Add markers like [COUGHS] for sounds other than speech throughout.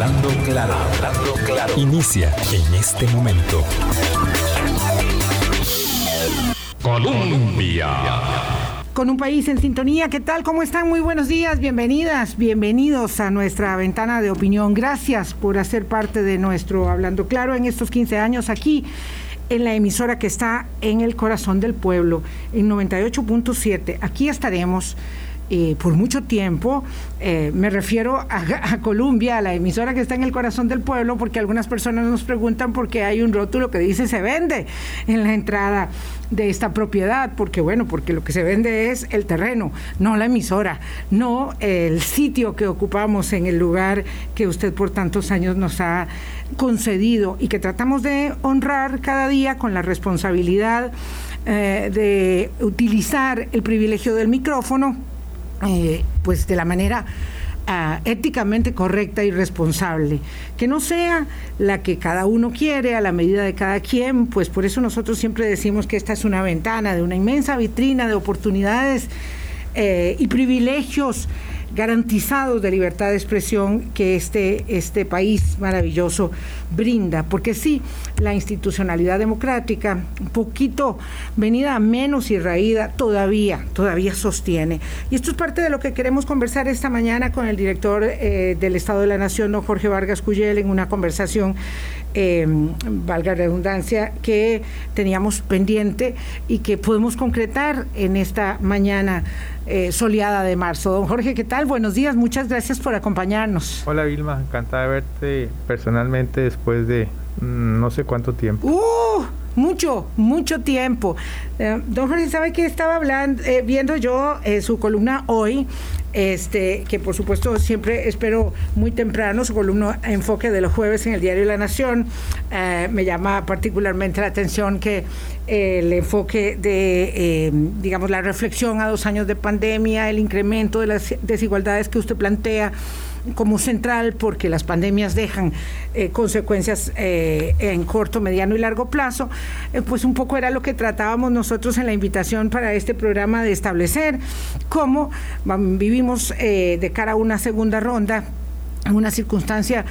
Hablando claro, hablando claro. Inicia en este momento. Colombia. Con un país en sintonía, ¿qué tal? ¿Cómo están? Muy buenos días, bienvenidas, bienvenidos a nuestra ventana de opinión. Gracias por hacer parte de nuestro Hablando Claro en estos 15 años aquí en la emisora que está en el corazón del pueblo, en 98.7. Aquí estaremos eh, por mucho tiempo. Eh, me refiero a, Colombia, a la emisora que está en el corazón del pueblo, porque algunas personas nos preguntan por qué hay un rótulo que dice se vende en la entrada de esta propiedad, porque bueno, porque lo que se vende es el terreno, no la emisora, no el sitio que ocupamos en el lugar que usted por tantos años nos ha concedido y que tratamos de honrar cada día con la responsabilidad eh, de utilizar el privilegio del micrófono eh, pues de la manera ah, éticamente correcta y responsable, que no sea la que cada uno quiere a la medida de cada quien, pues por eso nosotros siempre decimos que esta es una ventana de una inmensa vitrina de oportunidades eh, y privilegios garantizados de libertad de expresión que este, este país maravilloso brinda. Porque sí, la institucionalidad democrática, un poquito venida a menos y raída, todavía, todavía sostiene. Y esto es parte de lo que queremos conversar esta mañana con el director eh, del Estado de la Nación, don Jorge Vargas Cuyel, en una conversación eh, valga redundancia, que teníamos pendiente y que podemos concretar en esta mañana eh, soleada de marzo. Don Jorge, ¿qué tal? Buenos días, muchas gracias por acompañarnos. Hola Vilma, encantada de verte personalmente de mm, no sé cuánto tiempo. ¡Uh! mucho, mucho tiempo. Eh, don Jorge, ¿sabe que estaba hablando, eh, viendo yo eh, su columna hoy? Este, que por supuesto siempre espero muy temprano, su columna Enfoque de los jueves en el Diario La Nación. me llama particularmente la atención que el enfoque de, digamos, la reflexión a dos años de pandemia, el incremento de las desigualdades que usted plantea, como central porque las pandemias dejan eh, consecuencias eh, en corto, mediano y largo plazo, eh, pues un poco era lo que tratábamos nosotros en la invitación para este programa de establecer cómo vivimos de cara a una segunda ronda una circunstancia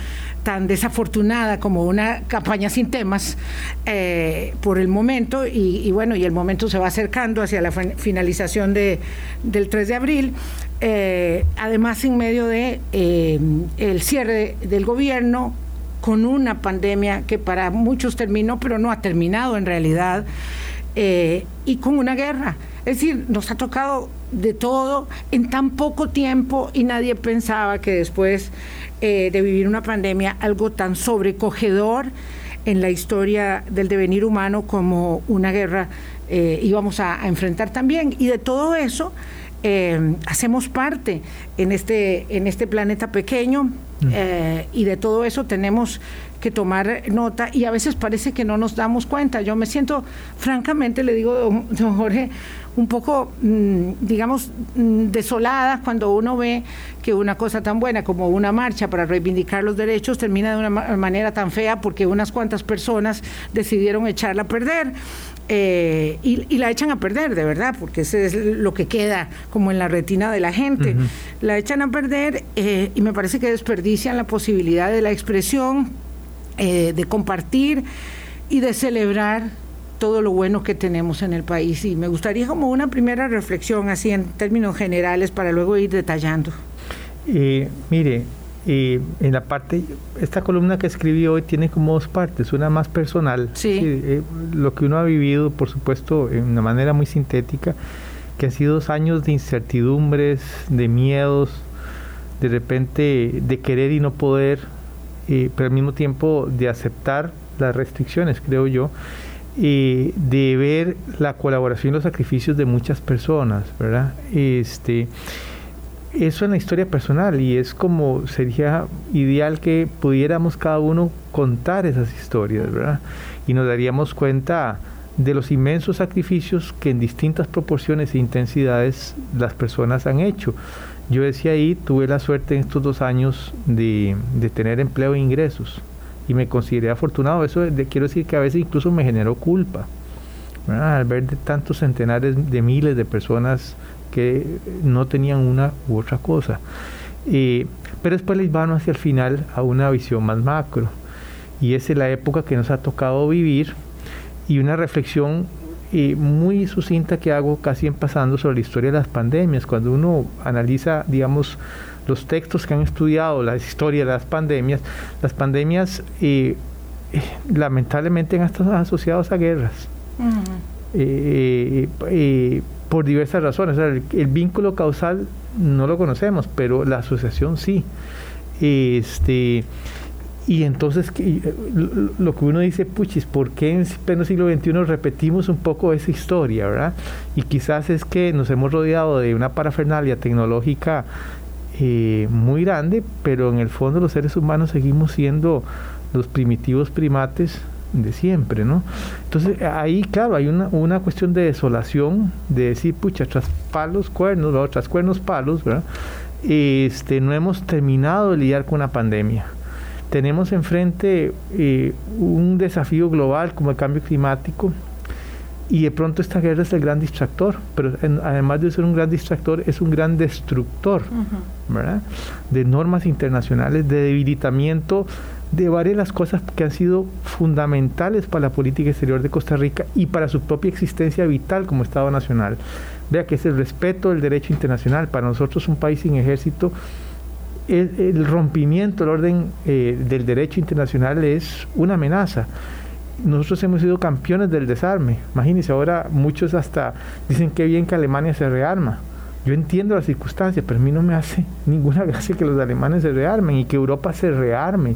tan desafortunada como una campaña sin temas eh, por el momento y, bueno y el momento se va acercando hacia la finalización de, del 3 de abril eh, además en medio de eh, el cierre del gobierno con una pandemia que para muchos terminó pero no ha terminado en realidad y con una guerra. Es decir nos ha tocado de todo en tan poco tiempo y nadie pensaba que después eh, de vivir una pandemia algo tan sobrecogedor en la historia del devenir humano como una guerra eh, íbamos a, enfrentar también. Y de todo eso eh, hacemos parte en este, en este planeta pequeño mm. y de todo eso tenemos que tomar nota y a veces parece que no nos damos cuenta. Yo me siento, francamente, le digo, don Jorge, un poco, mm, digamos, mm, desolada cuando uno ve que una cosa tan buena como una marcha para reivindicar los derechos termina de una manera tan fea porque unas cuantas personas decidieron echarla a perder. Eh, y, la echan a perder, de verdad, porque ese es lo que queda como en la retina de la gente. La echan a perder eh, y me parece que desperdician la posibilidad de la expresión, eh, de compartir y de celebrar todo lo bueno que tenemos en el país. Y me gustaría como una primera reflexión, así en términos generales, para luego ir detallando. Eh, mire, eh, en la parte, esta columna que escribí hoy tiene como dos partes, una más personal, sí. Eh, lo que uno ha vivido, por supuesto, en una manera muy sintética, que han sido dos años de incertidumbres, de miedos, de repente de querer y no poder, pero al mismo tiempo de aceptar las restricciones, creo yo, eh, de ver la colaboración y los sacrificios de muchas personas, ¿verdad? Este, eso en la historia personal y es como sería ideal que pudiéramos cada uno contar esas historias, ¿verdad? Y nos daríamos cuenta de los inmensos sacrificios que en distintas proporciones e intensidades las personas han hecho. Yo decía ahí, tuve la suerte en estos dos años de, de tener empleo e ingresos y me consideré afortunado. Eso quiero decir que a veces incluso me generó culpa al ver de tantos centenares de miles de personas que no tenían una u otra cosa. Pero después les van hacia el final a una visión más macro. Y esa es la época que nos ha tocado vivir y una reflexión eh, muy sucinta que hago casi en pasando sobre la historia de las pandemias. Cuando uno analiza, digamos, los textos que han estudiado la historia de las pandemias, las pandemias eh, eh, lamentablemente han estado asociadas a guerras. por diversas razones. el, vínculo causal no lo conocemos, pero la asociación sí. Este, y entonces lo que uno dice, puchis, ¿por qué en pleno siglo XXI repetimos un poco esa historia, verdad? Y quizás es que nos hemos rodeado de una parafernalia tecnológica eh, muy grande, pero en el fondo los seres humanos seguimos siendo los primitivos primates de siempre, ¿no? Entonces ahí, claro, hay una, cuestión de desolación, de decir, pucha, tras palos, cuernos, ¿no? tras cuernos, palos, ¿verdad? Este, no hemos terminado de lidiar con una pandemia. Tenemos enfrente eh, un desafío global como el cambio climático, y de pronto esta guerra es el gran distractor, pero además de ser un gran distractor, es un gran destructor, ¿verdad? De normas internacionales, de debilitamiento de varias de las cosas que han sido fundamentales para la política exterior de Costa Rica y para su propia existencia vital como Estado Nacional. Vea que es el respeto del derecho internacional. Para nosotros, un país sin ejército, el, rompimiento del orden eh, del derecho internacional es una amenaza nosotros hemos sido campeones del desarme. Imagínense, ahora muchos hasta dicen que bien que Alemania se rearma. Yo entiendo las circunstancias, pero a mí no me hace [LAUGHS] ninguna gracia que los alemanes se rearmen y que Europa se rearme.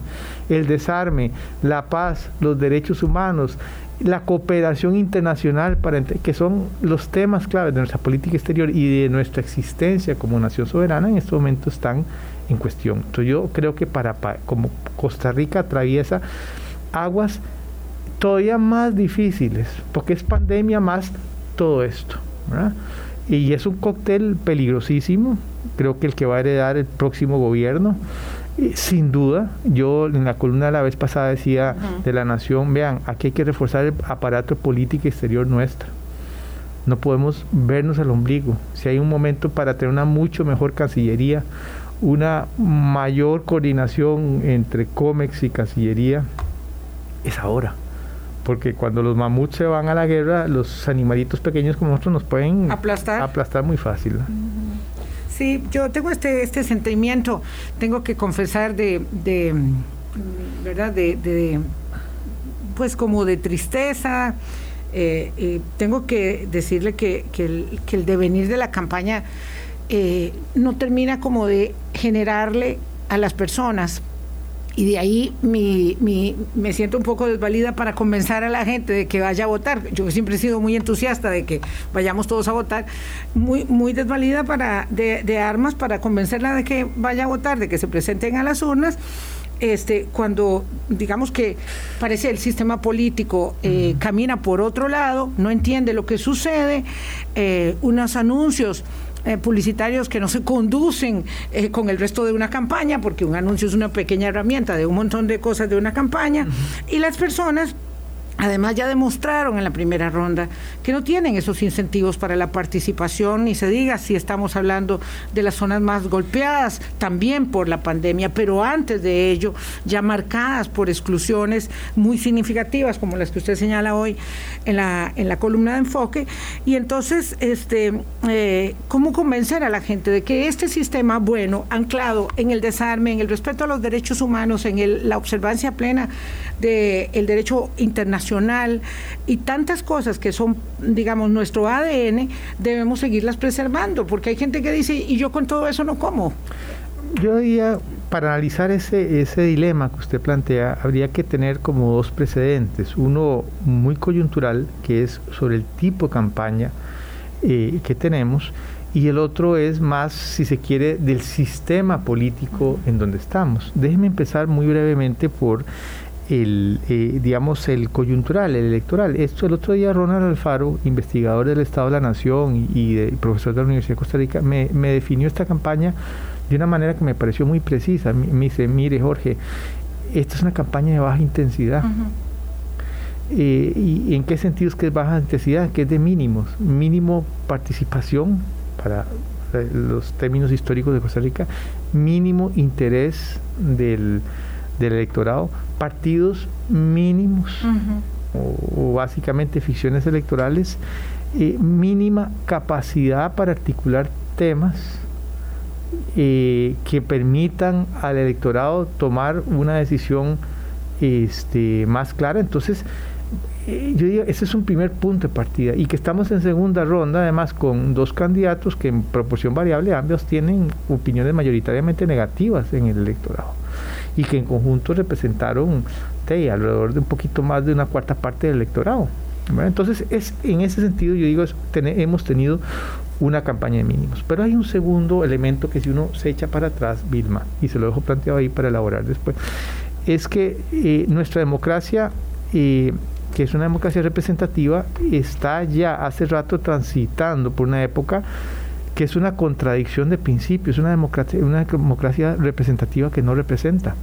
El desarme, la paz, los derechos humanos, la cooperación internacional, para que son los temas claves de nuestra política exterior y de nuestra existencia como nación soberana, en este momento están en cuestión. Entonces yo creo que para como Costa Rica atraviesa aguas todavía más difíciles, porque es pandemia más todo esto. Y es un cóctel peligrosísimo, creo que el que va a heredar el próximo gobierno. sin duda, yo en la columna de la vez pasada decía de la nación, vean, aquí hay que reforzar el aparato político exterior nuestro. No podemos vernos al ombligo. Si hay un momento para tener una mucho mejor cancillería, una mayor coordinación entre COMEX y Cancillería, es ahora porque cuando los mamuts se van a la guerra, los animalitos pequeños como nosotros nos pueden aplastar, aplastar muy fácil. Sí, yo tengo este, este sentimiento, tengo que confesar de, de ¿verdad? De, pues como de tristeza. Eh, tengo que decirle que, el, que, el, devenir de la campaña eh, no termina como de generarle a las personas y de ahí mi, mi, me siento un poco desvalida para convencer a la gente de que vaya a votar. Yo siempre he sido muy entusiasta de que vayamos todos a votar, muy, muy desvalida para, de, armas para convencerla de que vaya a votar, de que se presenten a las urnas. Este, cuando digamos que parece el sistema político eh, camina por otro lado, no entiende lo que sucede, eh, unos anuncios eh, publicitarios que no se conducen eh, con el resto de una campaña, porque un anuncio es una pequeña herramienta de un montón de cosas de una campaña, y las personas Además, ya demostraron en la primera ronda que no tienen esos incentivos para la participación, ni se diga si estamos hablando de las zonas más golpeadas también por la pandemia, pero antes de ello, ya marcadas por exclusiones muy significativas, como las que usted señala hoy en la, en la columna de enfoque. Y entonces, este, eh, ¿cómo convencer a la gente de que este sistema bueno, anclado en el desarme, en el respeto a los derechos humanos, en la observancia plena del derecho internacional, y tantas cosas que son, digamos, nuestro ADN, debemos seguirlas preservando, porque hay gente que dice, y yo con todo eso no como. Yo diría, para analizar ese, ese dilema que usted plantea, habría que tener como dos precedentes. Uno muy coyuntural, que es sobre el tipo de campaña eh, que tenemos, y el otro es más, si se quiere, del sistema político en donde estamos. Déjeme empezar muy brevemente por el, eh, digamos, el coyuntural, el electoral. Esto el otro día Ronald Alfaro, investigador del Estado de la Nación y, profesor de la Universidad de Costa Rica, me, definió esta campaña de una manera que me pareció muy precisa. Me, dice, mire Jorge, esta es una campaña de baja intensidad. Eh, ¿Y en qué sentido es que es baja intensidad? Que es de mínimos, mínimo participación para eh, los términos históricos de Costa Rica mínimo interés del, electorado, partidos mínimos o, básicamente ficciones electorales, eh, mínima capacidad para articular temas eh, que permitan al electorado tomar una decisión este, más clara. Entonces, eh, yo digo, ese es un primer punto de partida y que estamos en segunda ronda, además con dos candidatos que en proporción variable ambos tienen opiniones mayoritariamente negativas en el electorado y que en conjunto representaron alrededor de un poquito más de una cuarta parte del electorado. Entonces, es, en ese sentido, yo digo, hemos tenido una campaña de mínimos. Pero hay un segundo elemento que si uno se echa para atrás, Vilma, y se lo dejo planteado ahí para elaborar después, es que eh, nuestra democracia eh, que es una democracia representativa, está ya hace rato transitando por una época que es una contradicción de principios, una democracia, una democracia representativa que no representa.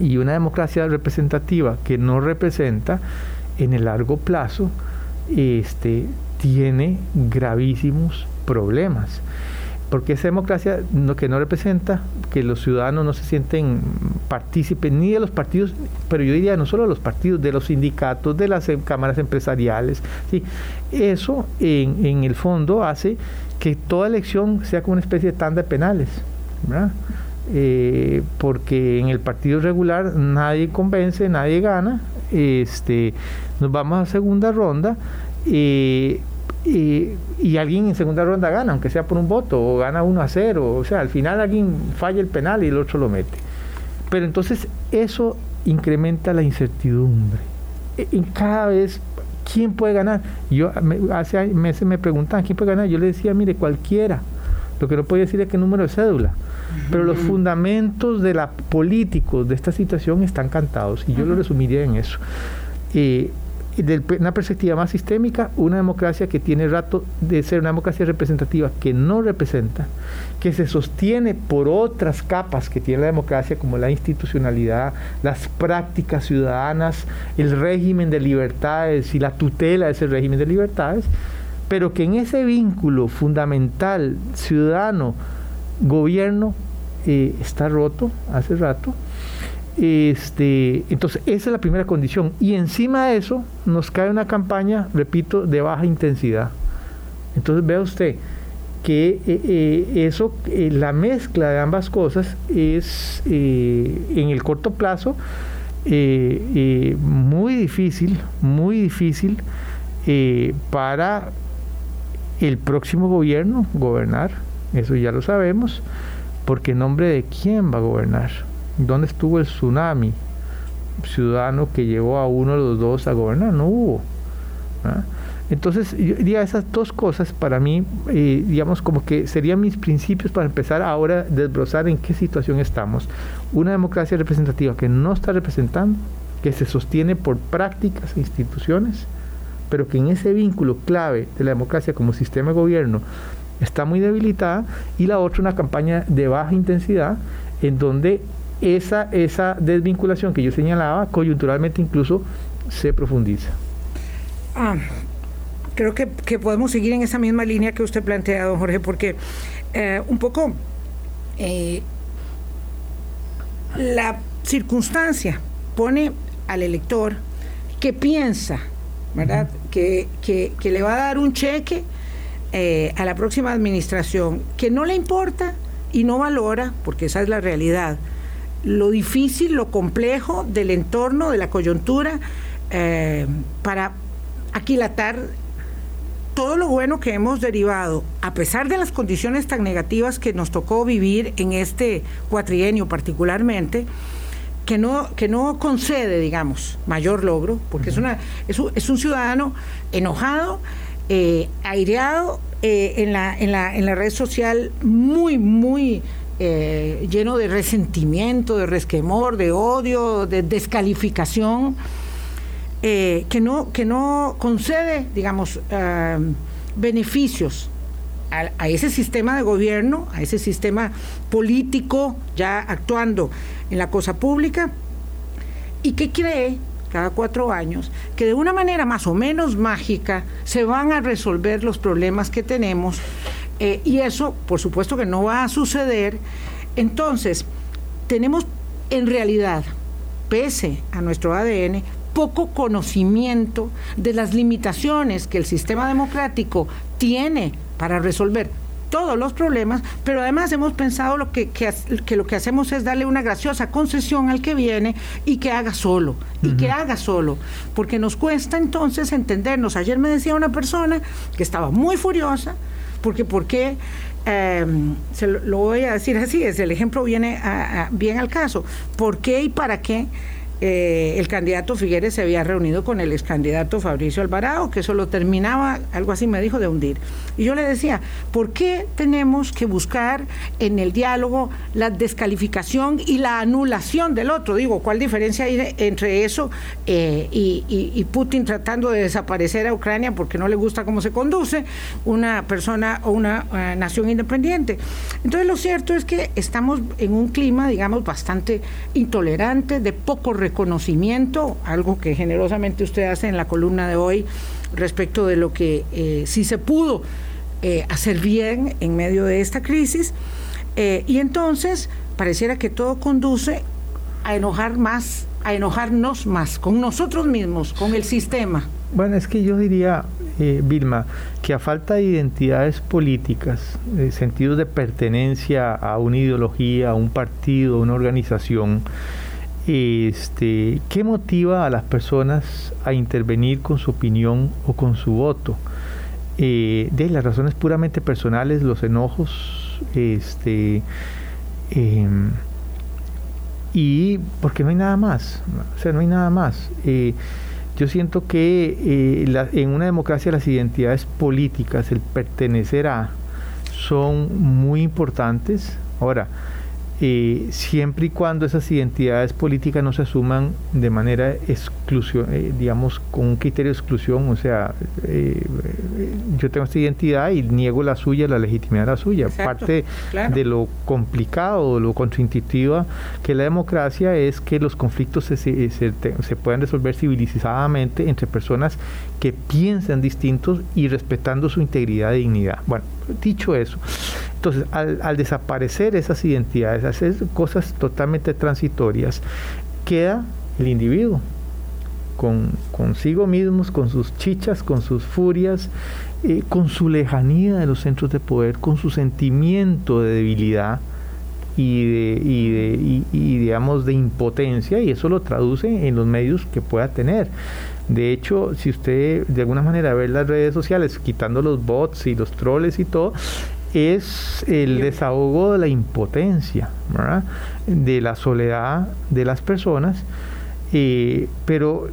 Y una democracia representativa que no representa en el largo plazo este, tiene gravísimos problemas porque esa democracia lo que no representa que los ciudadanos no se sienten partícipes ni de los partidos, pero yo diría no solo de los partidos, de los sindicatos, de las em, cámaras empresariales. ¿sí? Eso en, el fondo hace que toda elección sea como una especie de tanda de penales. Eh, porque en el partido regular nadie convence, nadie gana, este, nos vamos a segunda ronda. Eh, y, alguien en segunda ronda gana, aunque sea por un voto, o gana 1 a 0, o sea, al final alguien falla el penal y el otro lo mete. Pero entonces eso incrementa la incertidumbre. E, en cada vez, ¿quién puede ganar? Yo hace meses me preguntaban, ¿quién puede ganar? Yo le decía, mire, cualquiera. Lo que no puedo decir es qué número de cédula. Pero los fundamentos de la políticos de esta situación están cantados y yo lo resumiría en eso. Eh, de una perspectiva más sistémica, una democracia que tiene rato de ser una democracia representativa que no representa, que se sostiene por otras capas que tiene la democracia, como la institucionalidad, las prácticas ciudadanas, el régimen de libertades y la tutela de ese régimen de libertades, pero que en ese vínculo fundamental ciudadano-gobierno eh, está roto hace rato este, entonces, esa es la primera condición. Y encima de eso nos cae una campaña, repito, de baja intensidad. Entonces, vea usted que eh, eh, eso, eh, la mezcla de ambas cosas es en el corto plazo muy difícil, muy difícil para el próximo gobierno gobernar. Eso ya lo sabemos, porque en nombre de quién va a gobernar. ¿Dónde estuvo el tsunami ciudadano que llevó a uno de los dos a gobernar? No hubo. Entonces, yo diría esas dos cosas para mí, eh, digamos, como que serían mis principios para empezar ahora a desbrozar en qué situación estamos. Una democracia representativa que no está representando, que se sostiene por prácticas e instituciones, pero que en ese vínculo clave de la democracia como sistema de gobierno está muy debilitada, y la otra una campaña de baja intensidad en donde esa, esa desvinculación que yo señalaba, coyunturalmente incluso se profundiza. Ah, creo que, podemos seguir en esa misma línea que usted plantea, don Jorge, porque eh, un poco eh, la circunstancia pone al elector que piensa, ¿verdad? que, le va a dar un cheque eh, a la próxima administración, que no le importa y no valora, porque esa es la realidad, lo difícil, lo complejo del entorno, de la coyuntura, eh, para aquilatar todo lo bueno que hemos derivado, a pesar de las condiciones tan negativas que nos tocó vivir en este cuatrienio particularmente, que no, que no concede, digamos, mayor logro, porque es, una, es, un, ciudadano enojado, eh, aireado eh, en, la, en, la, en la red social, muy, muy eh, lleno de resentimiento, de resquemor, de odio, de descalificación, eh, que, no, que no concede, digamos, eh, beneficios a, ese sistema de gobierno, a ese sistema político ya actuando en la cosa pública, y que cree cada cuatro años que de una manera más o menos mágica se van a resolver los problemas que tenemos Eh, y eso, por supuesto que no va a suceder. Entonces, tenemos en realidad, pese a nuestro ADN, poco conocimiento de las limitaciones que el sistema democrático tiene para resolver todos los problemas, pero además hemos pensado lo que, que, lo que hacemos es darle una graciosa concesión al que viene y que haga solo, y que haga solo, porque nos cuesta entonces entendernos. Ayer me decía una persona que estaba muy furiosa, porque ¿por qué? Em, se lo, voy a decir así, es el ejemplo viene bien al caso. ¿Por qué y para qué? Eh, el candidato Figueres se había reunido con el ex candidato Fabricio Alvarado, que eso lo terminaba, algo así me dijo, de hundir. Y yo le decía, ¿por qué tenemos que buscar en el diálogo la descalificación y la anulación del otro? Digo, ¿cuál diferencia hay entre eso eh, y, Putin tratando de desaparecer a Ucrania porque no le gusta cómo se conduce una persona o una eh, nación independiente? Entonces lo cierto es que estamos en un clima, digamos, bastante intolerante, de poco reconocimiento, algo que generosamente usted hace en la columna de hoy respecto de lo que eh, sí se pudo eh, hacer bien en medio de esta crisis. Eh, y entonces pareciera que todo conduce a enojar más, a enojarnos más con nosotros mismos, con el sistema. Bueno, es que yo diría, Vilma, que a falta de identidades políticas, de sentidos de pertenencia a una ideología, a un partido, a una organización, este, ¿qué motiva a las personas a intervenir con su opinión o con su voto? Eh, de las razones puramente personales, los enojos, este, em, y porque no hay nada más, o sea, no hay nada más. Eh, yo siento que eh, en una democracia las identidades políticas, el pertenecer a, son muy importantes. Ahora, eh, siempre y cuando esas identidades políticas no se asuman de manera exclusión, eh, digamos, con un criterio de exclusión, o sea, eh, yo tengo esta identidad y niego la suya, la legitimidad de la suya. Parte de lo complicado, lo contraintuitiva que la democracia es que los conflictos se, se, se, puedan resolver civilizadamente entre personas que piensan distintos y respetando su integridad e dignidad. Bueno, dicho eso, entonces al, desaparecer esas identidades, hacer cosas totalmente transitorias, queda el individuo con consigo mismos, con sus chichas, con sus furias, eh, con su lejanía de los centros de poder, con su sentimiento de debilidad y de, y de y, digamos de impotencia y eso lo traduce en los medios que pueda tener. De hecho, si usted de alguna manera ve las redes sociales, quitando los bots y los troles y todo, es el desahogo de la impotencia, de la soledad de las personas, eh, pero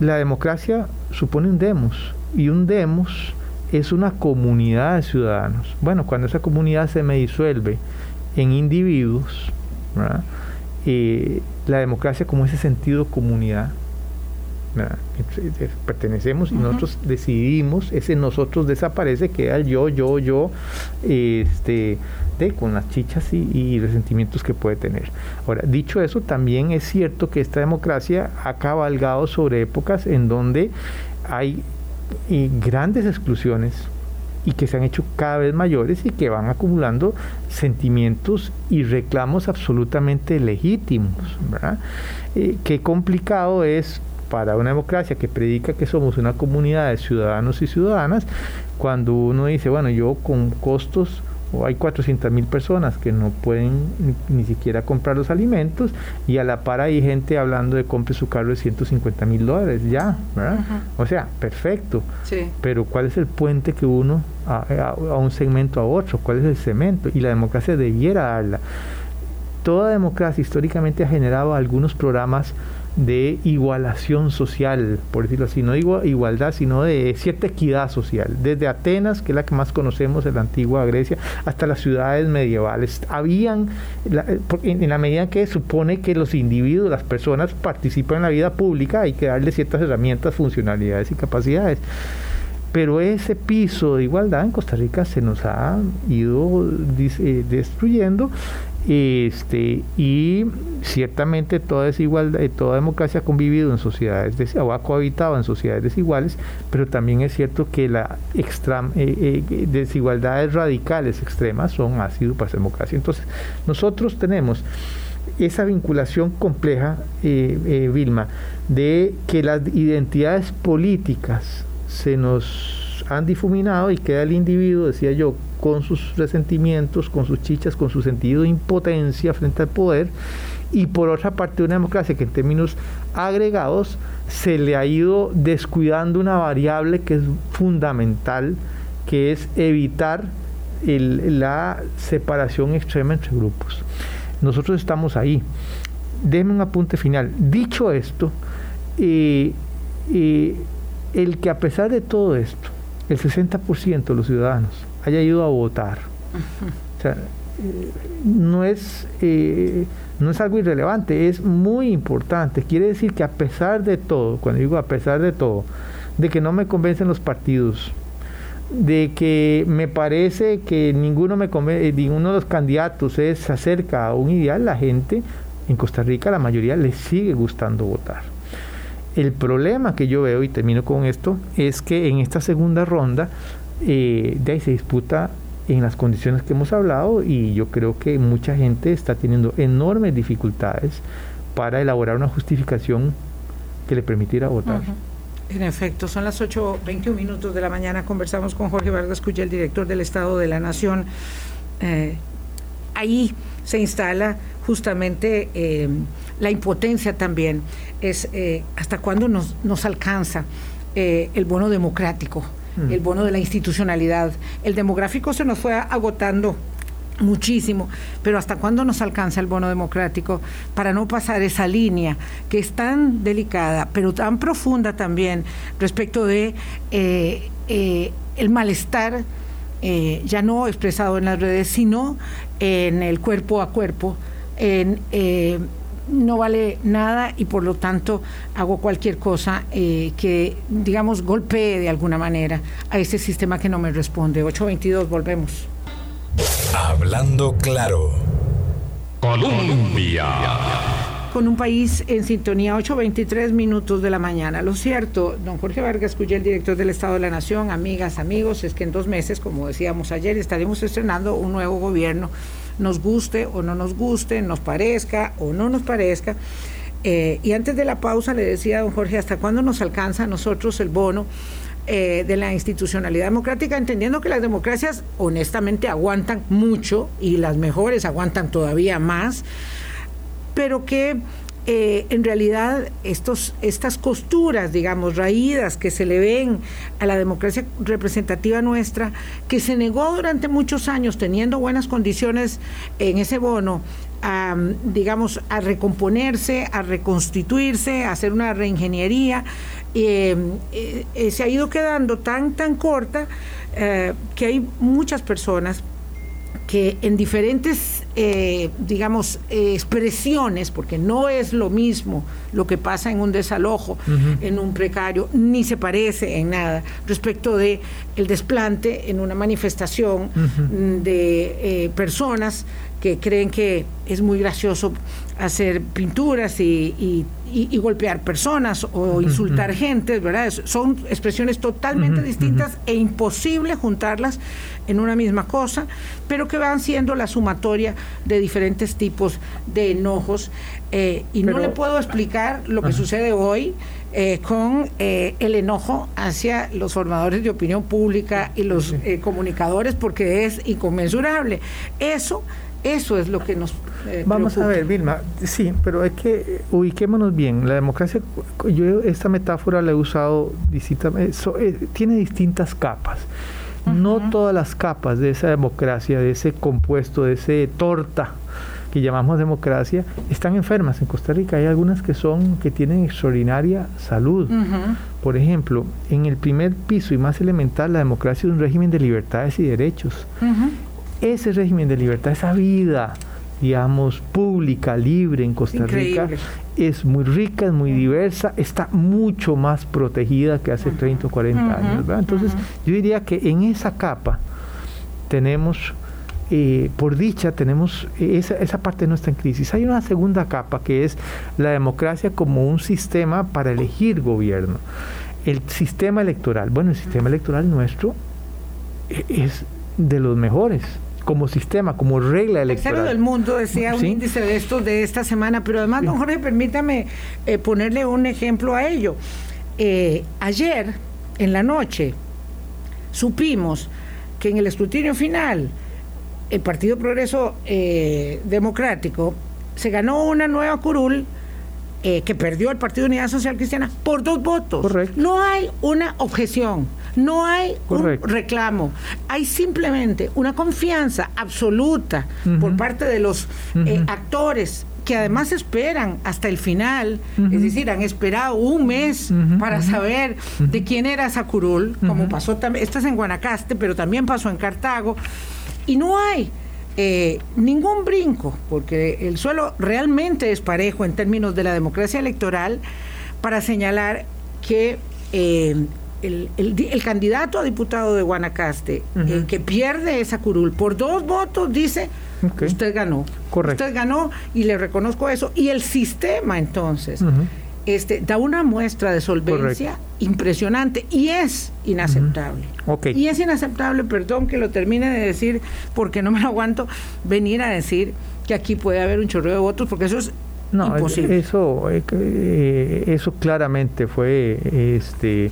la democracia supone un demos y un demos es una comunidad de ciudadanos. Bueno, cuando esa comunidad se me disuelve en individuos, eh, la democracia como ese sentido comunidad pertenecemos y nosotros decidimos, ese nosotros desaparece, queda el yo, yo, yo, este, de, con las chichas y, resentimientos que puede tener. Ahora, dicho eso, también es cierto que esta democracia ha cabalgado sobre épocas en donde hay grandes exclusiones y que se han hecho cada vez mayores y que van acumulando sentimientos y reclamos absolutamente legítimos. Eh, qué complicado es para una democracia que predica que somos una comunidad de ciudadanos y ciudadanas, cuando uno dice, bueno, yo con costos, o hay 400 mil personas que no pueden ni, siquiera comprar los alimentos y a la par hay gente hablando de compre su carro de 150 mil dólares, ya, ¿verdad? O sea, perfecto. Sí. Pero ¿cuál es el puente que uno a, a un segmento a otro? ¿Cuál es el cemento? Y la democracia debiera darla. Toda democracia históricamente ha generado algunos programas de igualación social, por decirlo así, no digo igualdad, sino de cierta equidad social. Desde Atenas, que es la que más conocemos en la antigua Grecia, hasta las ciudades medievales. Habían, en la medida que supone que los individuos, las personas participan en la vida pública, hay que darle ciertas herramientas, funcionalidades y capacidades. Pero ese piso de igualdad en Costa Rica se nos ha ido eh, destruyendo Este, y ciertamente toda desigualdad, toda democracia ha convivido en sociedades o ha cohabitado en sociedades desiguales, pero también es cierto que las eh, eh, desigualdades radicales extremas son ácido para esa democracia. Entonces, nosotros tenemos esa vinculación compleja, eh, Vilma, de que las identidades políticas se nos han difuminado y queda el individuo, decía yo, con sus resentimientos, con sus chichas, con su sentido de impotencia frente al poder, y por otra parte una democracia que en términos agregados se le ha ido descuidando una variable que es fundamental, que es evitar la separación extrema entre grupos. Nosotros estamos ahí. Déjeme un apunte final. Dicho esto, eh, eh, el que a pesar de todo esto, el 60% de los ciudadanos haya ido a votar. O sea, eh, no es, eh, no es algo irrelevante, es muy importante. Quiere decir que a pesar de todo, cuando digo a pesar de todo, de que no me convencen los partidos, de que me parece que ninguno, me convence, ninguno de los candidatos es, se acerca a un ideal, la gente en Costa Rica, la mayoría le sigue gustando votar. El problema que yo veo, y termino con esto, es que en esta segunda ronda eh, de ahí se disputa en las condiciones que hemos hablado y yo creo que mucha gente está teniendo enormes dificultades para elaborar una justificación que le permitiera votar. En efecto, son las 8.21 minutos de la mañana. Conversamos con Jorge Vargas Cuya, el director del Estado de la Nación. Eh, ahí se instala justamente eh, la impotencia también. Es hasta cuándo nos, nos alcanza el bono democrático Mm. el bono de la institucionalidad. El demográfico se nos fue agotando muchísimo, pero ¿hasta cuándo nos alcanza el bono democrático para no pasar esa línea que es tan delicada, pero tan profunda también respecto de eh, eh, el malestar eh, ya no expresado en las redes, sino en el cuerpo a cuerpo, en no vale nada y por lo tanto hago cualquier cosa eh, que, digamos, golpee de alguna manera a ese sistema que no me responde. 822, volvemos. Hablando claro. Colombia. Con un país en sintonía, 8.23 minutos de la mañana. Lo cierto, don Jorge Vargas Cuya, el director del Estado de la Nación, amigas, amigos, es que en dos meses, como decíamos ayer, estaremos estrenando un nuevo gobierno nos guste o no nos guste, nos parezca o no nos parezca. Eh, y antes de la pausa le decía a don Jorge, ¿hasta cuándo nos alcanza a nosotros el bono eh, de la institucionalidad democrática? Entendiendo que las democracias honestamente aguantan mucho y las mejores aguantan todavía más, pero que eh, en realidad estos, estas costuras, digamos, raídas que se le ven a la democracia representativa nuestra, que se negó durante muchos años teniendo buenas condiciones en ese bono, digamos, a recomponerse, a reconstituirse, a hacer una reingeniería, eh, eh, se ha ido quedando tan, tan corta que hay muchas personas que en diferentes, eh, digamos, expresiones, porque no es lo mismo lo que pasa en un desalojo, en un precario, ni se parece en nada respecto de el desplante en una manifestación de eh, personas que creen que es muy gracioso hacer pinturas y, golpear personas o insultar gente, ¿verdad? Son expresiones totalmente distintas e imposible juntarlas en una misma cosa, pero que van siendo la sumatoria de diferentes tipos de enojos. Eh, y no le puedo explicar lo que sucede hoy eh, con eh, el enojo hacia los formadores de opinión pública y los comunicadores, porque es inconmensurable. Eso eso es lo que nos... Eh, Vamos a ver, Vilma, sí, pero es que ubiquémonos bien. La democracia, yo esta metáfora la he usado distintamente, eh, tiene distintas capas. No todas las capas de esa democracia, de ese compuesto, de ese torta que llamamos democracia, están enfermas en Costa Rica. Hay algunas que son que tienen extraordinaria salud. Por ejemplo, en el primer piso y más elemental, la democracia es un régimen de libertades y derechos ese régimen de libertad, esa vida, digamos, pública, libre en Costa Rica, es muy rica, es muy diversa, está mucho más protegida que hace 30 o 40 años. Entonces, yo diría que en esa capa tenemos eh, por dicha, tenemos esa, esa parte no está en crisis. Hay una segunda capa que es la democracia como un sistema para elegir gobierno. El sistema electoral, bueno, el sistema electoral nuestro e, es de los mejores como sistema, como regla electoral. Tercero del mundo, decía un índice de estos de esta semana, pero además, don Jorge, permítame eh, ponerle un ejemplo a ello. Eh, ayer, en la noche, supimos que en el escrutinio final, el Partido Progreso eh, Democrático se ganó una nueva curul que perdió el Partido Unidad Social Cristiana por dos votos. Correcto. No hay una objeción. No hay un reclamo, hay simplemente una confianza absoluta por parte de los eh, actores que además esperan hasta el final, es decir, han esperado un mes para saber de quién era Sacurul, como pasó también, esto es en Guanacaste, pero también pasó en Cartago, y no hay eh, ningún brinco, porque el suelo realmente es parejo en términos de la democracia electoral, para señalar que eh, el, el, candidato a diputado de Guanacaste, el que pierde esa curul por dos votos, dice, usted ganó. Correcto. Usted ganó y le reconozco eso. Y el sistema entonces este, da una muestra de solvencia impresionante y es inaceptable. Y es inaceptable, perdón que lo termine de decir porque no me lo aguanto, venir a decir que aquí puede haber un chorreo de votos porque eso es no, imposible. Eso, eh, eh, eso claramente fue este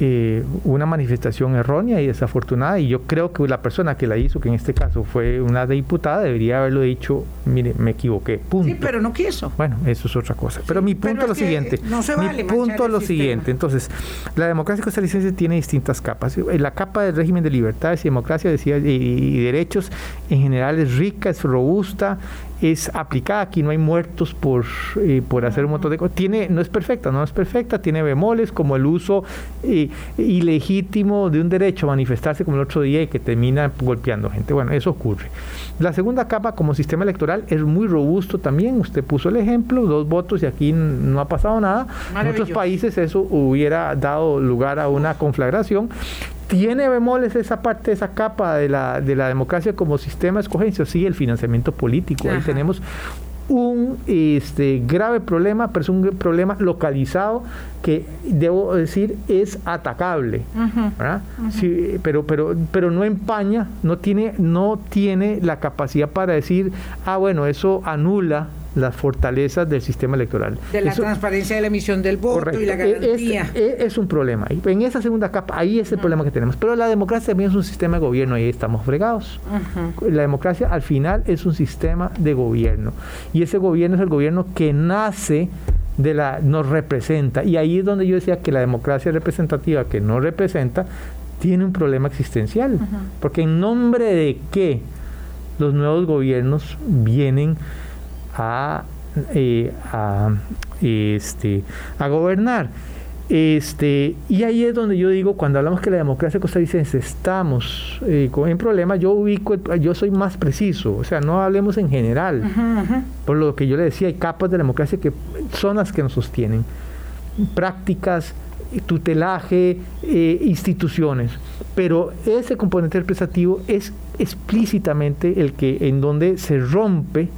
eh, una manifestación errónea y desafortunada y yo creo que la persona que la hizo, que en este caso fue una diputada, debería haberlo dicho, mire, me equivoqué, punto. Sí, pero no quiso. Bueno, eso es otra cosa. pero mi punto es lo siguiente. No se vale mi punto es lo siguiente. Entonces, la democracia costarricense tiene distintas capas. La capa del régimen de libertades y democracia decía, y derechos en general es rica, es robusta, es aplicada. Aquí no hay muertos por, eh, por hacer un montón de cosas. Tiene, no es perfecta, no es perfecta, tiene bemoles como el uso eh, ilegítimo de un derecho a manifestarse como el otro día y que termina golpeando gente. Bueno, eso ocurre. La segunda capa como sistema electoral es muy robusto también. Usted puso el ejemplo, dos votos y aquí no ha pasado nada. En otros países eso hubiera dado lugar a una conflagración ¿Tiene bemoles esa parte, esa capa de la, de la democracia como sistema de escogencia? Sí, el financiamiento político. Ahí tenemos un este, grave problema, pero es un problema localizado que debo decir es atacable, pero, pero, pero no empaña, no tiene, no tiene la capacidad para decir, ah, bueno, eso anula las fortalezas del sistema electoral. De la transparencia de la emisión del voto y la e, garantía. Es, un problema. En esa segunda capa, ahí es el problema que tenemos. Pero la democracia también es un sistema de gobierno, ahí estamos fregados. La democracia al final es un sistema de gobierno. Y ese gobierno es el gobierno que nace de la nos representa y ahí es donde yo decía que la democracia representativa que no representa tiene un problema existencial porque en nombre de qué los nuevos gobiernos vienen a, eh, a, este, a gobernar. Este, y ahí es donde yo digo, cuando hablamos que la democracia costarricense estamos eh, en problemas, yo ubico, yo soy más preciso, o sea, no hablemos en general, por lo que yo le decía, hay capas de la democracia que son las que nos sostienen, prácticas, tutelaje, eh, instituciones, pero ese componente representativo es explícitamente el que en donde se rompe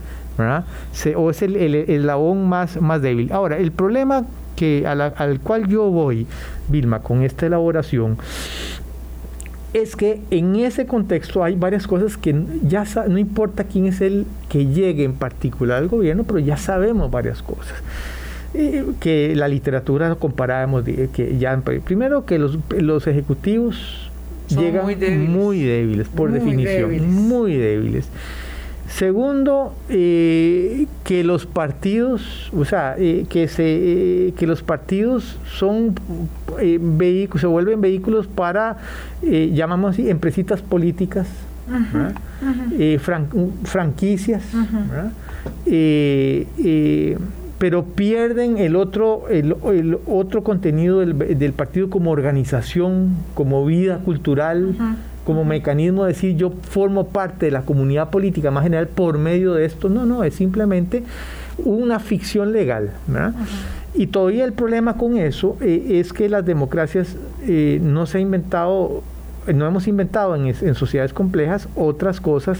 o es el, el, más, más débil. Ahora, el problema que al cual yo voy, Vilma, con esta elaboración, es que en ese contexto hay varias cosas que ya no importa quién es el que llegue en particular al gobierno, pero ya sabemos varias cosas. Eh, que la literatura comparábamos, que ya primero que los, los ejecutivos llegan muy débiles, por definición, muy débiles. Segundo, eh, que los partidos, o sea, eh, que, se, eh, que los partidos son vehículos, se vuelven vehículos para, llamamos así, empresitas políticas, franquicias, pero pierden el otro, el, otro contenido del, del, partido como organización, como vida cultural como mecanismo de decir yo formo parte de la comunidad política más general por medio de esto. No, no, es simplemente una ficción legal. Y todavía el problema con eso eh, es que las democracias eh, no se ha inventado no hemos inventado en, en sociedades complejas otras cosas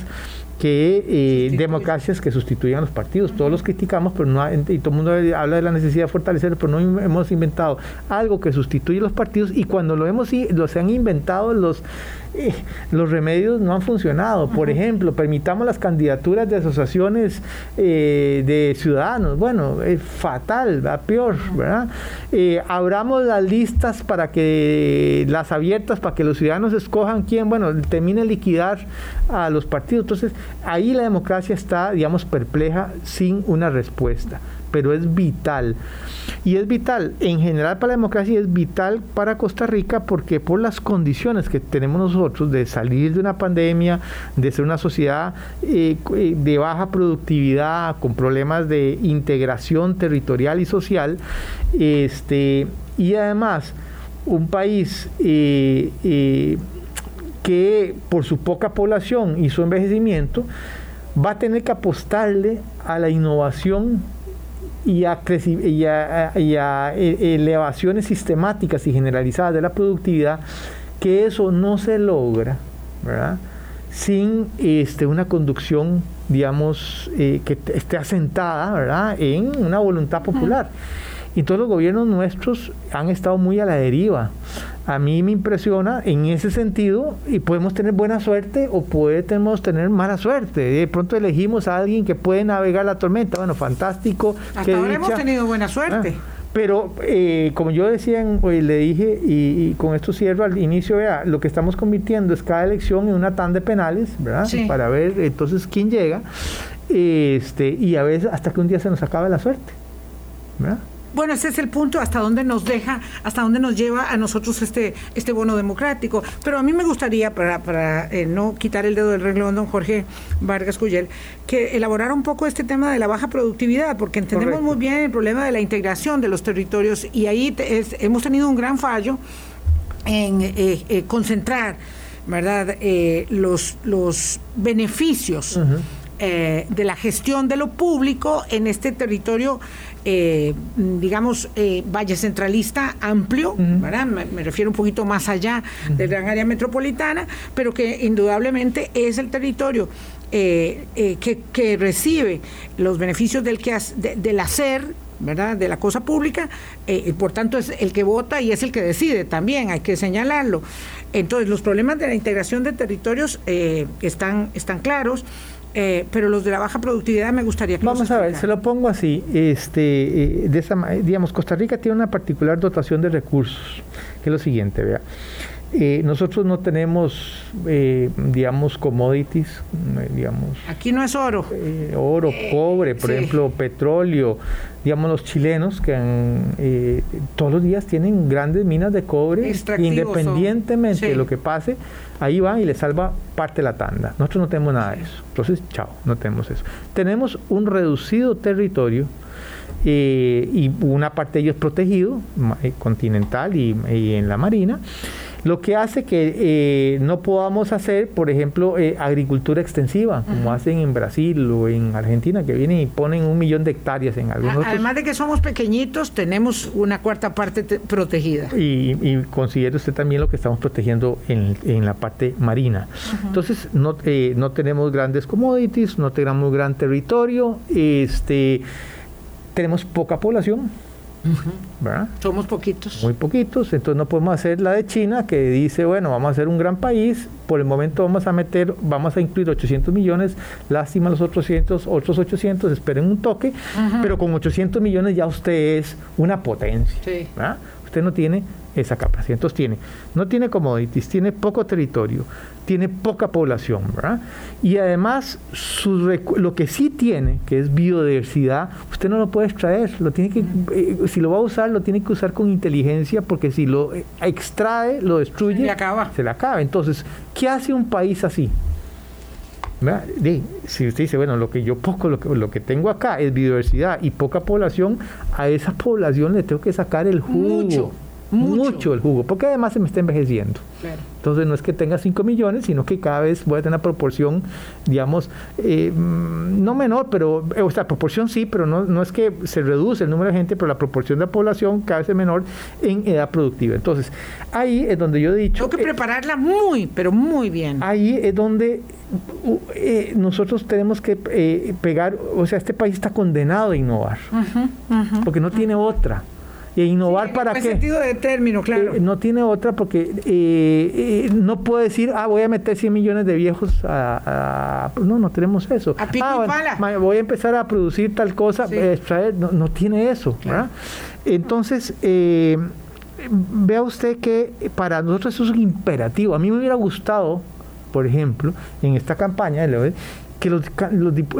que eh, democracias que sustituyan los partidos. Todos los criticamos, pero no y todo el mundo habla de la necesidad de fortalecer, pero no hemos inventado algo que sustituya a los partidos y cuando lo hemos los han inventado los eh, los remedios no han funcionado. Por ejemplo, permitamos las candidaturas de asociaciones eh, de ciudadanos. Bueno, es fatal, va peor, ¿verdad? Eh, abramos las listas para que las abiertas, para que los ciudadanos escojan quién, bueno, termine liquidar a los partidos. Entonces, ahí la democracia está, digamos, perpleja sin una respuesta pero es vital. Y es vital, en general para la democracia es vital para Costa Rica porque por las condiciones que tenemos nosotros de salir de una pandemia, de ser una sociedad eh, eh, de baja productividad, con problemas de integración territorial y social, este, y además un país eh, que por su poca población y su envejecimiento, va a tener que apostarle a la innovación y a, y a, e, elevaciones sistemáticas y generalizadas de la productividad, que eso no se logra sin este, una conducción, digamos, eh, que esté asentada ¿verdad? en una voluntad popular. Y todos los gobiernos nuestros han estado muy a la deriva. A mí me impresiona en ese sentido y podemos tener buena suerte o podemos tener mala suerte. De pronto elegimos a alguien que puede navegar la tormenta. Bueno, fantástico. Hasta ahora hemos tenido buena suerte. Ah, pero eh, como yo decía, hoy le dije, y, con esto cierro al inicio, vea, lo que estamos convirtiendo es cada elección en una tanda de penales, ¿verdad? Para ver entonces quién llega, este, y a veces hasta que un día se nos acabe la suerte, ¿verdad? Bueno, ese es el punto hasta dónde nos deja, hasta dónde nos lleva a nosotros este, este bono democrático. Pero a mí me gustaría, para, para eh, no quitar el dedo del renglón, don Jorge Vargas Cuyel, que elaborara un poco este tema de la baja productividad, porque entendemos muy bien el problema de la integración de los territorios y ahí hemos tenido un gran fallo en eh, eh, concentrar, ¿verdad?, los, los beneficios. De la gestión de lo público en este territorio eh, digamos, eh, valle centralista amplio, ¿verdad? Me, refiero un poquito más allá de la área metropolitana, pero que indudablemente es el territorio eh, eh, que, recibe los beneficios del, que, del hacer, ¿verdad? De la cosa pública, y por tanto es el que vota y es el que decide también, hay que señalarlo. Entonces, los problemas de la integración de territorios están, están claros. Eh, pero los de la baja productividad me gustaría que Vamos a ver, se lo pongo así. Este, eh, de esa, digamos, Costa Rica tiene una particular dotación de recursos, que es lo siguiente, vea. Eh, nosotros no tenemos, digamos, commodities, digamos. Aquí no es oro. oro, cobre, por ejemplo, petróleo. Digamos, los chilenos que todos los días tienen grandes minas de cobre, independientemente de lo que pase, ahí va y le salva parte de la tanda. Nosotros no tenemos nada de eso. Entonces, chao, no tenemos eso. Tenemos un reducido territorio eh, y una parte de ellos protegido, eh, continental y en la marina lo que hace que eh, no podamos hacer, por ejemplo, eh, agricultura extensiva, como hacen en Brasil o en Argentina, que vienen y ponen un millón de hectáreas en algunos. Además de que somos pequeñitos, tenemos una cuarta parte protegida. Y, y, considere usted también lo que estamos protegiendo en, en la parte marina. Entonces, no, eh, no tenemos grandes commodities, no tenemos gran territorio, este, tenemos poca población somos poquitos. Muy poquitos, entonces no podemos hacer la de China que dice, bueno, vamos a ser un gran país, por el momento vamos a meter, vamos a incluir 800 millones, lástima los otros 800, otros 800, esperen un toque, pero con 800 millones ya usted es una potencia. Usted no tiene esa capacidad. Entonces tiene, no tiene commodities, tiene poco territorio, tiene poca población, ¿verdad? Y además lo que sí tiene, que es biodiversidad, usted no lo puede extraer, lo tiene que, eh, si lo va a usar, lo tiene que usar con inteligencia, porque si lo eh, extrae, lo destruye, se le acaba. Se le acaba. Entonces, ¿qué hace un país así? si usted dice, bueno, lo que yo poco, lo que, lo que tengo acá es biodiversidad y poca población, a esa población le tengo que sacar el jugo. mucho, el jugo, porque además se me está envejeciendo. Claro. Entonces no es que tenga 5 millones, sino que cada vez voy a tener una proporción, digamos, eh, mm, no menor, pero, eh, o sea, proporción sí, pero no, no es que se reduce el número de gente, pero la proporción de la población cada vez es menor en edad productiva. Entonces, ahí es donde yo he dicho... Tengo que eh, prepararla muy, pero muy bien. Ahí es donde eh, nosotros tenemos que eh, pegar, o sea, este país está condenado a innovar, porque no tiene otra. ¿Y innovar Sí, para en qué? sentido de término, claro. Eh, no tiene otra porque eh, eh, no puedo decir, ah, voy a meter 100 millones de viejos a... a- no, no tenemos eso. A pico ah, y bueno, pala. voy a empezar a producir tal cosa, Sí. no, no tiene eso. Entonces, vea usted que para nosotros eso es un imperativo. A mí me hubiera gustado, por ejemplo, en esta campaña, que los,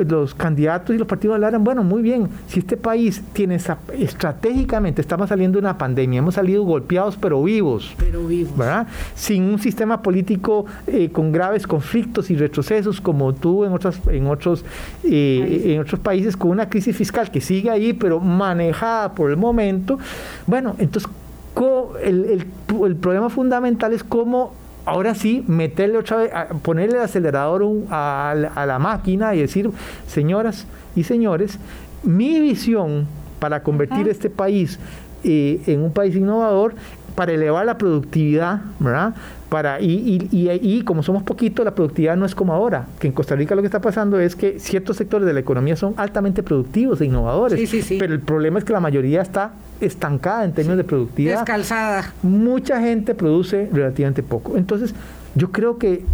los, candidatos y los partidos hablaran, bueno, muy bien, si este país tiene esa, estratégicamente, estamos saliendo de una pandemia, hemos salido golpeados pero vivos, Pero vivos. ¿verdad? Sin un sistema político eh, con graves conflictos y retrocesos como tuvo en otros, en otros, eh, en otros países, con una crisis fiscal que sigue ahí, pero manejada por el momento. Bueno, entonces co- el, el- el problema fundamental es cómo ahora sí meterle otra vez, ponerle el acelerador un- a, la- a la máquina y decir, señoras y señores, mi visión para convertir este país eh, en un país innovador, para elevar la productividad, ¿verdad? Para, y, y, y, y como somos poquitos, la productividad no es como ahora, que en Costa Rica lo que está pasando es que ciertos sectores de la economía son altamente productivos e innovadores, Sí, sí, sí. pero el problema es que la mayoría está estancada en términos de productividad Descalzada. mucha gente produce relativamente poco. Entonces, yo creo que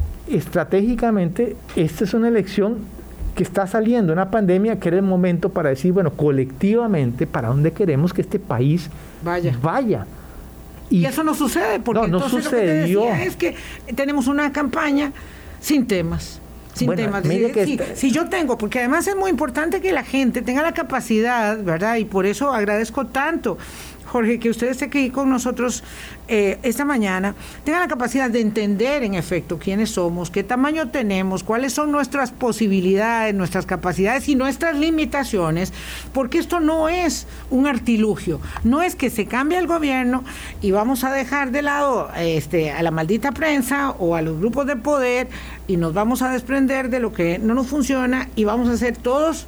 estratégicamente esta es una elección que está saliendo una pandemia que era el momento para decir, bueno, colectivamente, ¿para dónde queremos que este país Vaya. vaya? Y, eso no sucede, porque No, no entonces lo que te sucedió. decía es que tenemos una campaña sin temas. Sin Bueno, temas. mire Si- que si, este- si yo tengo, porque además es muy importante que la gente tenga la capacidad, ¿verdad? Y por eso agradezco tanto, Jorge, que usted esté aquí con nosotros eh, esta mañana, tenga la capacidad de entender en efecto quiénes somos, qué tamaño tenemos, cuáles son nuestras posibilidades, nuestras capacidades y nuestras limitaciones, porque esto no es un artilugio, no es que se cambie el gobierno y vamos a dejar de lado este, a la maldita prensa o a los grupos de poder y nos vamos a desprender de lo que no nos funciona y vamos a ser todos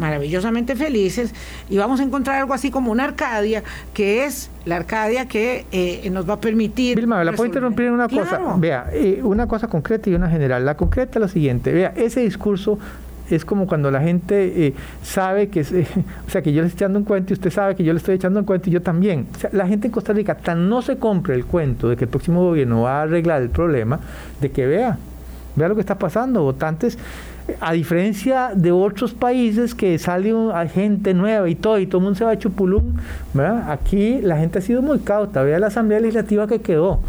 maravillosamente felices y vamos a encontrar algo así como una Arcadia, que es la Arcadia que eh, nos va a permitir... Vilma, ¿la puedo interrumpir en una cosa? Claro. Vea, eh, una cosa concreta y una general. La concreta es la siguiente. Vea, ese discurso es como cuando la gente eh, sabe que, eh, [LAUGHS] o sea, que yo le estoy echando un cuento y usted sabe que yo le estoy echando un cuento y yo también. O sea, la gente en Costa Rica tan no se compre el cuento de que el próximo gobierno va a arreglar el problema, de que vea, vea lo que está pasando, votantes. A diferencia de otros países que sale gente nueva y todo, y todo el mundo se va a ¿verdad? Aquí la gente ha sido muy cauta. Vea la Asamblea Legislativa que quedó.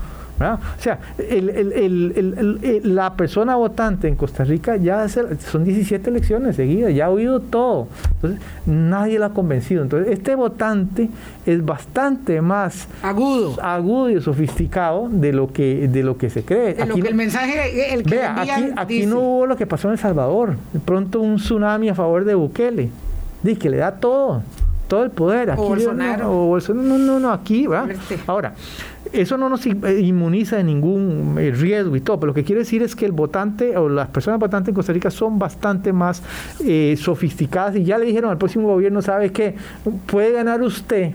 ¿Verdad? O sea, el- la persona votante en Costa Rica ya hace- son 17 elecciones seguidas, ya ha oído todo. Entonces, nadie la ha convencido. Entonces, este votante es bastante más Agudo. agudo y sofisticado de lo que, de lo que se cree. De lo Aquí que el no- mensaje, el que Vea, aquí, aquí dice. no hubo lo que pasó en El Salvador. De pronto un tsunami a favor de Bukele. Dice que le da todo, todo el poder. Aquí O Bolsonaro. o Bolsonaro. No, no, no, aquí, ¿verdad? Ahora, eso no nos eh, inmuniza de ningún eh, riesgo y todo, pero lo que quiero decir es que el votante o las personas votantes en Costa Rica son bastante más eh, sofisticadas y ya le dijeron al próximo gobierno, ¿sabe qué? Puede ganar usted,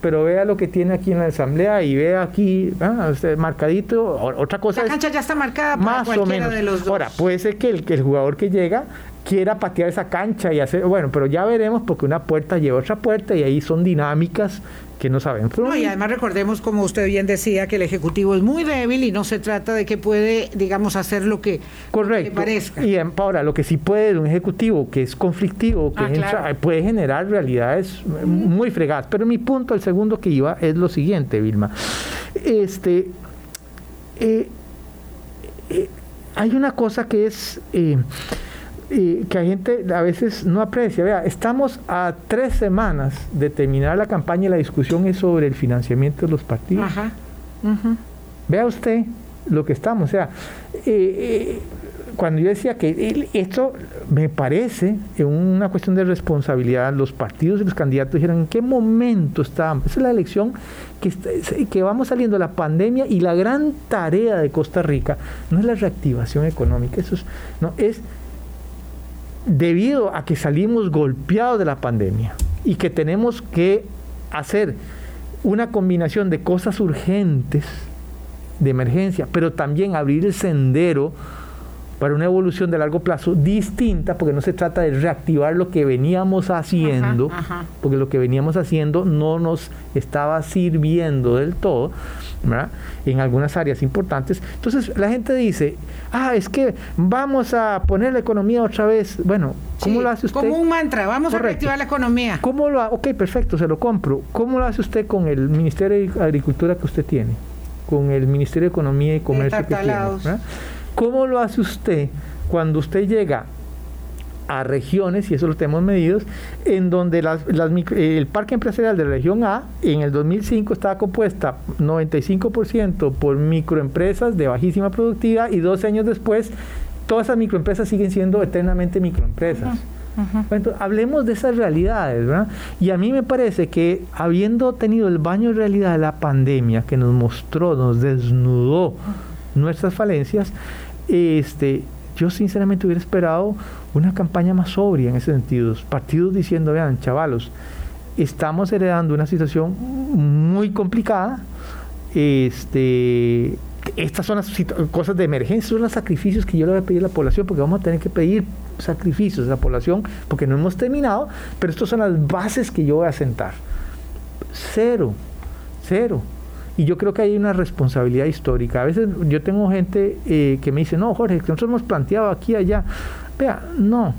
pero vea lo que tiene aquí en la asamblea y vea aquí, ah, usted, marcadito, otra cosa La es cancha ya está marcada para más o menos. de los dos. Ahora, puede ser que el, que el jugador que llega quiera patear esa cancha y hacer, bueno, pero ya veremos porque una puerta lleva otra puerta y ahí son dinámicas que no saben. No, y además recordemos, como usted bien decía, que el Ejecutivo es muy débil y no se trata de que puede, digamos, hacer lo que, Correcto. le parezca. Y em, ahora, lo que sí puede un ejecutivo que es conflictivo, que Ah, claro. puede generar realidades eh, muy fregadas. Pero mi punto, el segundo que iba, es lo siguiente, Vilma. Este, eh, eh, hay una cosa que es eh, eh, que hay gente a veces no aprecia. Vea, estamos a tres semanas de terminar la campaña y la discusión es sobre el financiamiento de los partidos. Ajá. Vea usted lo que estamos, o sea, eh, eh, cuando yo decía que esto me parece una cuestión de responsabilidad, los partidos y los candidatos dijeron en qué momento estábamos. Esa es la elección que, que vamos saliendo de la pandemia y la gran tarea de Costa Rica no es la reactivación económica, eso es, no, es debido a que salimos golpeados de la pandemia y que tenemos que hacer una combinación de cosas urgentes, de emergencia, pero también abrir el sendero para una evolución de largo plazo distinta, porque no se trata de reactivar lo que veníamos haciendo, porque lo que veníamos haciendo no nos estaba sirviendo del todo, ¿verdad? en algunas áreas importantes. Entonces la gente dice, ah, es que vamos a poner la economía otra vez. Bueno, ¿cómo lo hace usted? Como un mantra, vamos a reactivar la economía. ¿Cómo lo Ok, perfecto, se lo compro. ¿Cómo lo hace usted con el Ministerio de Agricultura que usted tiene? Con el Ministerio de Economía y Comercio que tiene. ¿Cómo lo hace usted cuando usted llega a regiones, y eso lo tenemos medidos, en donde el parque empresarial de la región A en el 2005 estaba compuesta 95% por microempresas de bajísima productividad y 12 años después todas esas microempresas siguen siendo eternamente microempresas. Entonces, hablemos de esas realidades, ¿verdad? Y a mí me parece que habiendo tenido el baño de realidad de la pandemia que nos mostró, nos desnudó nuestras falencias, este, yo sinceramente hubiera esperado una campaña más sobria en ese sentido. Partidos diciendo, vean, chavalos, estamos heredando una situación muy complicada. Este, estas son las cosas de emergencia, son los sacrificios que yo le voy a pedir a la población, porque vamos a tener que pedir sacrificios a la población, porque no hemos terminado, pero estas son las bases que yo voy a sentar. Cero, cero. Y yo creo que hay una responsabilidad histórica. A veces yo tengo gente eh, que me dice, no, Jorge, que nosotros hemos planteado aquí allá. Vea, no,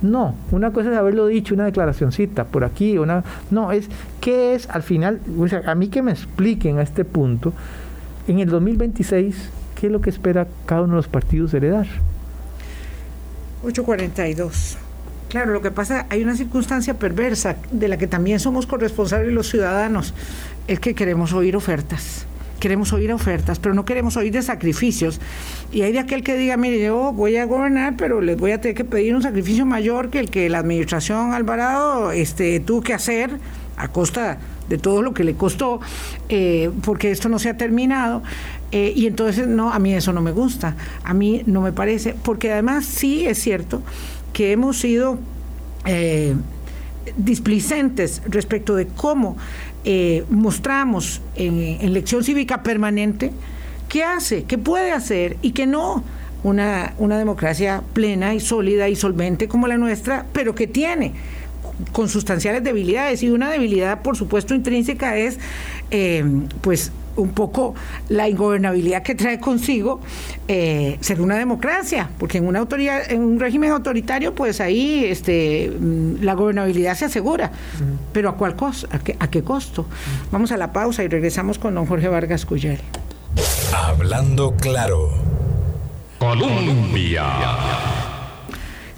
no. Una cosa es haberlo dicho, una declaracióncita por aquí, una. No, es qué es al final, o sea, a mí que me expliquen a este punto, en el 2026, qué es lo que espera cada uno de los partidos heredar. 842. Claro, lo que pasa, hay una circunstancia perversa de la que también somos corresponsables los ciudadanos, es que queremos oír ofertas queremos oír ofertas, pero no queremos oír de sacrificios. Y hay de aquel que diga, mire, yo voy a gobernar, pero les voy a tener que pedir un sacrificio mayor que el que la administración Alvarado este, tuvo que hacer a costa de todo lo que le costó, eh, porque esto no se ha terminado. Eh, y entonces, no, a mí eso no me gusta, a mí no me parece, porque además sí es cierto que hemos sido eh, displicentes respecto de cómo eh, mostramos en, en, lección cívica permanente qué hace, qué puede hacer y qué no. Una, una democracia plena y sólida y solvente como la nuestra, pero que tiene con sustanciales debilidades y una debilidad por supuesto intrínseca es eh, pues un poco la ingobernabilidad que trae consigo eh, ser una democracia, porque en una autoridad, en un régimen autoritario, pues ahí este, mm, la gobernabilidad se asegura. Pero ¿a cuál costo? ¿A qué, ¿A qué costo? Vamos a la pausa y regresamos con don Jorge Vargas Cuyel. Hablando claro. Colombia.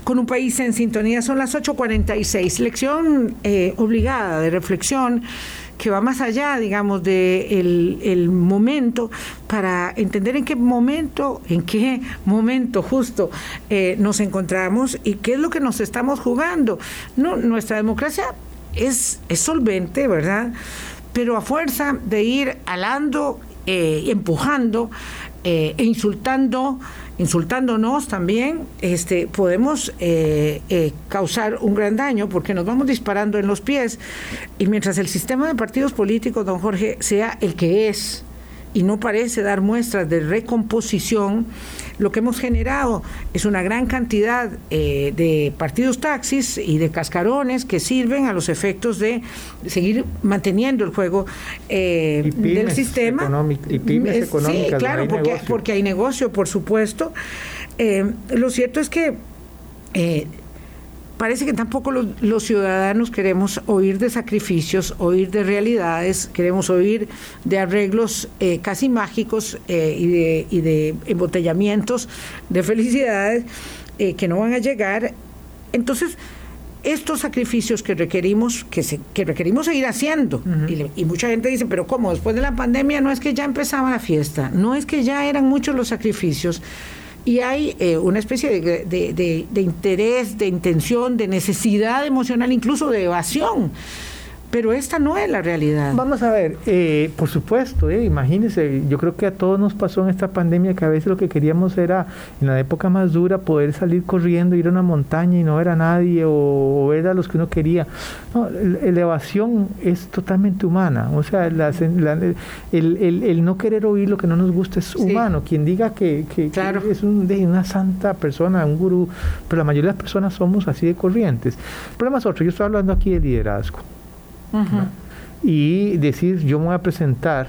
Con un país en sintonía son las 8.46. Lección eh, obligada de reflexión que va más allá, digamos, de el, momento para entender en qué momento, en qué momento justo eh, nos encontramos y qué es lo que nos estamos jugando. No, nuestra democracia es, es solvente, ¿verdad? Pero a fuerza de ir alando, eh, empujando eh, e insultando insultándonos también, este, podemos eh, eh, causar un gran daño porque nos vamos disparando en los pies. Y mientras el sistema de partidos políticos, don Jorge, sea el que es y no parece dar muestras de recomposición, lo que hemos generado es una gran cantidad eh, de partidos taxis y de cascarones que sirven a los efectos de seguir manteniendo el juego eh, del sistema. Y pymes económicas. Sí, claro, porque, porque, hay negocio, por supuesto. Eh, lo cierto es que parece que tampoco los, ciudadanos queremos oír de sacrificios, oír de realidades, queremos oír de arreglos eh, casi mágicos eh, y, de, y, de, embotellamientos de felicidades eh, que no van a llegar. Entonces, estos sacrificios que requerimos, que, se, que requerimos seguir haciendo, y, y, mucha gente dice, pero ¿cómo? Después de la pandemia no es que ya empezaba la fiesta, no es que ya eran muchos los sacrificios, y hay eh, una especie de, de interés, de intención, de necesidad emocional, incluso de evasión pero esta no es la realidad. Vamos a ver, eh, por supuesto, eh, imagínense, yo creo que a todos nos pasó en esta pandemia que a veces lo que queríamos era, en la época más dura, poder salir corriendo, ir a una montaña y no ver a nadie o, ver a los que uno quería. No, la elevación es totalmente humana, o sea, el, no querer oír lo que no nos gusta es humano. Quien diga que, es una santa persona, un gurú, pero la mayoría de las personas somos así de corrientes. El problema es otro, yo estoy hablando aquí de liderazgo. Y decir, yo me voy a presentar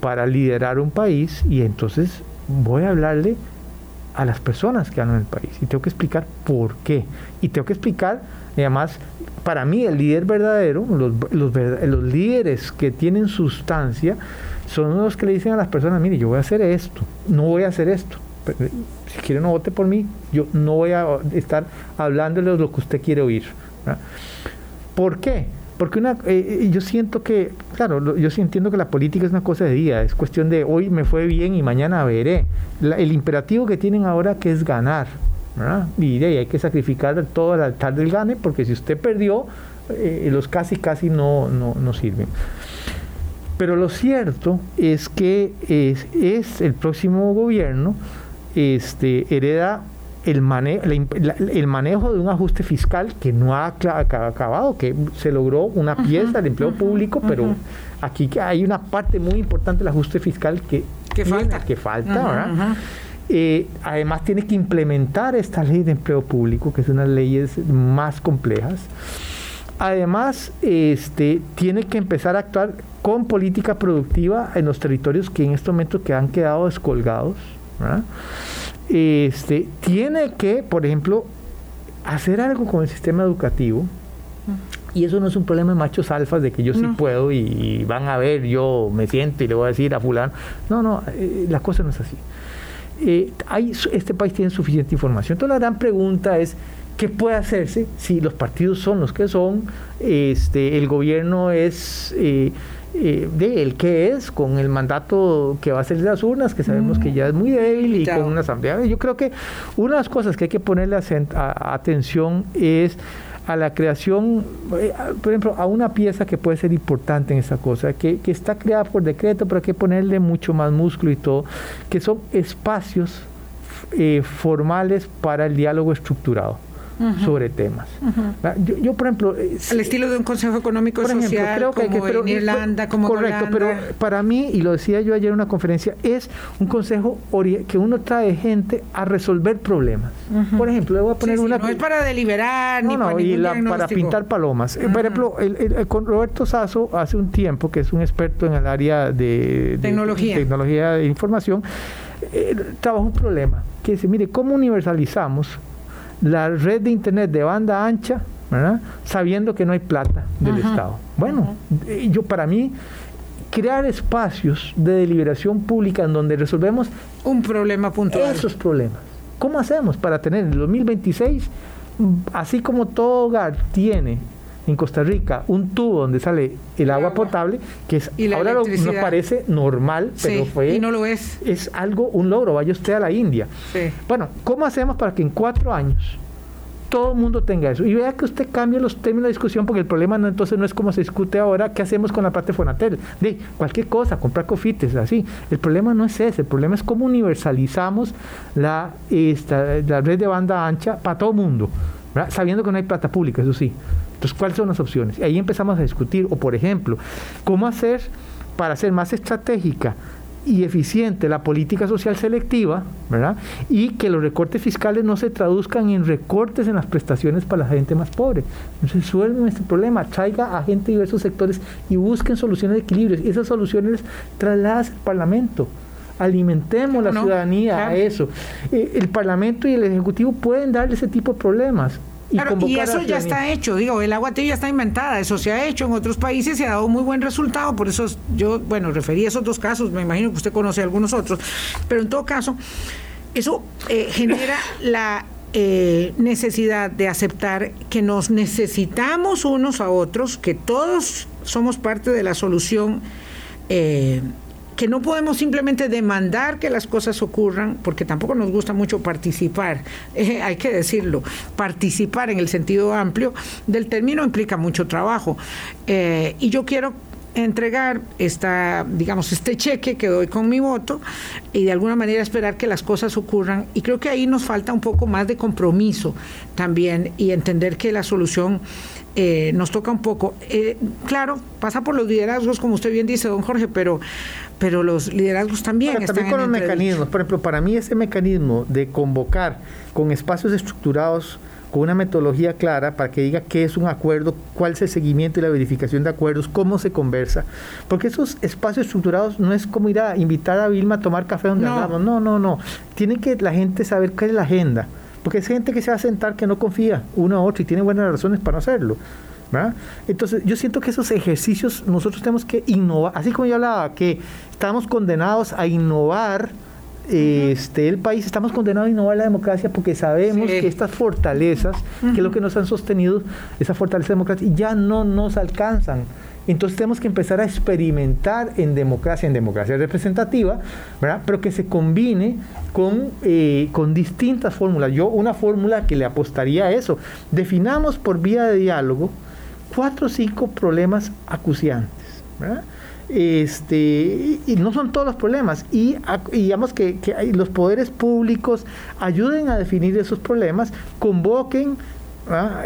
para liderar un país y entonces voy a hablarle a las personas que andan en el país y tengo que explicar por qué. Y tengo que explicar, además, para mí el líder verdadero, los, los, líderes que tienen sustancia, son los que le dicen a las personas, mire, yo voy a hacer esto, no voy a hacer esto. Si quiere no vote por mí, yo no voy a estar hablándoles lo que usted quiere oír. ¿Por qué? Porque una, eh, eh, yo siento que, claro, yo entiendo que la política es una cosa de día, es cuestión de hoy me fue bien y mañana veré. el imperativo que tienen ahora que es ganar, ¿verdad? Y de ahí hay que sacrificar todo al altar del gane, porque si usted perdió, eh, los casi casi no, no, no, sirven. Pero lo cierto es que es, es el próximo gobierno este, hereda el, el manejo de un ajuste fiscal que no ha acabado, que se logró una pieza del empleo público, pero aquí hay una parte muy importante del ajuste fiscal que, falta. Que falta eh, además tiene que implementar esta ley de empleo público, que es una de las leyes más complejas. Además, este, tiene que empezar a actuar con política productiva en los territorios que en este momento que han quedado descolgados. ¿verdad? Este, tiene que, por ejemplo, hacer algo con el sistema educativo. Y eso no es un problema de machos alfas de que yo sí puedo y, van a ver, yo me siento y le voy a decir a fulano. No, no, eh, la cosa no es así. Eh, hay, este país tiene suficiente información. Entonces la gran pregunta es, ¿qué puede hacerse si los partidos son los que son? Este, el gobierno es... Eh, eh, de él que es, con el mandato que va a ser de las urnas, que sabemos que ya es muy débil, y con una asamblea. Yo creo que una de las cosas que hay que ponerle atención es a la creación, eh, por ejemplo, a una pieza que puede ser importante en esta cosa, que, que está creada por decreto, pero hay que ponerle mucho más músculo y todo, que son espacios eh, formales para el diálogo estructurado sobre temas. yo, por ejemplo... Eh, el estilo de un Consejo Económico y Social, creo que, como en Irlanda, como Correcto, pero para mí, y lo decía yo ayer en una conferencia, es un consejo que uno trae gente a resolver problemas. Por ejemplo, le voy a poner una... no es para deliberar, ni para, y para pintar palomas. Eh, por ejemplo, el, con Roberto Sasso, hace un tiempo, que es un experto en el área de, tecnología. tecnología de información, eh, trabajó un problema, que dice, mire, ¿cómo universalizamos la red de Internet de banda ancha, sabiendo que no hay plata del Estado. Bueno, yo para mí, crear espacios de deliberación pública en donde resolvemos un problema puntual. Esos problemas. ¿Cómo hacemos para tener en el 2026, así como todo hogar tiene en Costa Rica un tubo donde sale el, agua, potable, que es ahora nos parece normal, pero fue y no lo es. Es algo, un logro, vaya usted a la India. Bueno, ¿cómo hacemos para que en cuatro años todo el mundo tenga eso? Y vea que usted cambie los términos de discusión, porque el problema no, entonces no es como se discute ahora, ¿qué hacemos con la parte Fonatel? De cualquier cosa, comprar cofites, así. El problema no es ese, el problema es cómo universalizamos la, esta, la red de banda ancha para todo el mundo, sabiendo que no hay plata pública, eso sí. Entonces, ¿cuáles son las opciones? Ahí empezamos a discutir, o por ejemplo, cómo hacer para hacer más estratégica y eficiente la política social selectiva, ¿verdad? Y que los recortes fiscales no se traduzcan en recortes en las prestaciones para la gente más pobre. Entonces, resuelven este problema, traiga a gente de diversos sectores y busquen soluciones de equilibrio. Y esas soluciones trasladas al Parlamento alimentemos la ciudadanía a eso. Eh, el Parlamento y el Ejecutivo pueden darle ese tipo de problemas. Y, eso ya está hecho, digo, el agua tibia está inventada, eso se ha hecho en otros países y ha dado muy buen resultado, por eso yo, bueno, referí a esos dos casos, me imagino que usted conoce algunos otros, pero en todo caso, eso eh, genera [COUGHS] la eh, necesidad de aceptar que nos necesitamos unos a otros, que todos somos parte de la solución. Eh, que no podemos simplemente demandar que las cosas ocurran, porque tampoco nos gusta mucho participar, [LAUGHS] eh, hay que decirlo, participar en el sentido amplio del término implica mucho trabajo. Eh, y yo quiero entregar esta, digamos, este cheque que doy con mi voto y de alguna manera esperar que las cosas ocurran. Y creo que ahí nos falta un poco más de compromiso también y entender que la solución eh, nos toca un poco. Eh, claro, pasa por los liderazgos, como usted bien dice, don Jorge, pero, pero los liderazgos también están también con los mecanismos. Por ejemplo, para mí ese mecanismo de convocar con espacios estructurados con una metodología clara para que diga qué es un acuerdo, cuál es el seguimiento y la verificación de acuerdos, cómo se conversa. Porque esos espacios estructurados no es como ir a invitar a Vilma a tomar café donde no. hablamos. No, no, no. Tiene que la gente saber qué es la agenda. Porque es gente que se va a sentar que no confía uno a otro y tiene buenas razones para no hacerlo. ¿Verdad? Entonces, yo siento que esos ejercicios nosotros tenemos que innovar. Así como yo hablaba, que estamos condenados a innovar este, el país, estamos condenados a innovar la democracia porque sabemos que estas fortalezas, que es lo que nos han sostenido, esa fortaleza democrática, ya no nos alcanzan. Entonces tenemos que empezar a experimentar en democracia, en democracia representativa, ¿verdad? pero que se combine con, eh, con distintas fórmulas. Yo una fórmula que le apostaría a eso, definamos por vía de diálogo cuatro o cinco problemas acuciantes. este, y no son todos los problemas. Y, digamos que, los poderes públicos ayuden a definir esos problemas, convoquen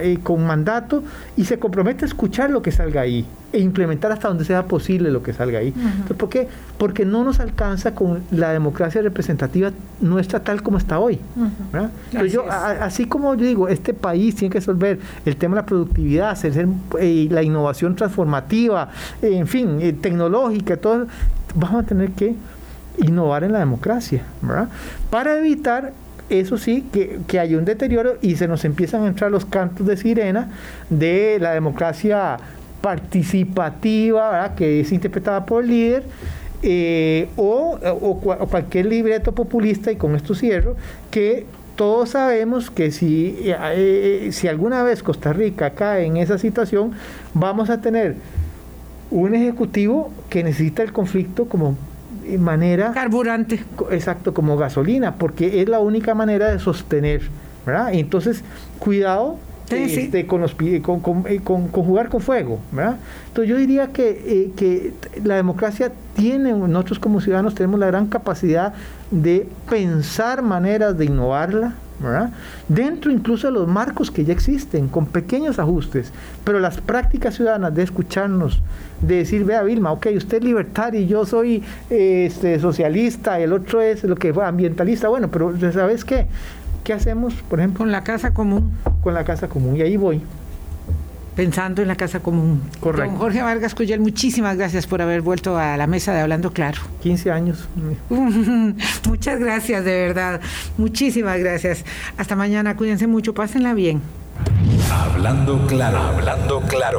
eh, con mandato y se compromete a escuchar lo que salga ahí e implementar hasta donde sea posible lo que salga ahí. ¿Por qué? Porque no nos alcanza con la democracia representativa nuestra tal como está hoy. yo, así como yo digo, este país tiene que resolver el tema de la productividad, eh, la innovación transformativa, en fin, eh, tecnológica, todo, vamos a tener que innovar en la democracia, Para evitar eso sí, que, que hay un deterioro y se nos empiezan a entrar los cantos de sirena de la democracia participativa, que es interpretada por el líder, eh, o, cualquier libreto populista, y con esto cierro, que todos sabemos que si, eh, eh, si alguna vez Costa Rica cae en esa situación, vamos a tener un ejecutivo que necesita el conflicto como manera... Carburante. Exacto, como gasolina, porque es la única manera de sostener, ¿verdad? Entonces, cuidado este, con, los, con, con, eh, con, jugar con fuego, ¿verdad? Entonces yo diría que, eh, que la democracia tiene, nosotros como ciudadanos tenemos la gran capacidad de pensar maneras de innovarla, ¿verdad? Dentro incluso de los marcos que ya existen, con pequeños ajustes, pero las prácticas ciudadanas de escucharnos, de decir, vea Vilma, ok, usted es libertario y yo soy este, socialista, el otro es lo que fue ambientalista, bueno, pero ¿sabes qué? ¿Qué hacemos, por ejemplo? Con la casa común. Con la casa común, y ahí voy. Pensando en la casa común. Correcto. Don Jorge Vargas Cuyel, muchísimas gracias por haber vuelto a la mesa de Hablando Claro. 15 años. [LAUGHS] Muchas gracias, de verdad. Muchísimas gracias. Hasta mañana, cuídense mucho, pásenla bien. Hablando Claro, Hablando Claro.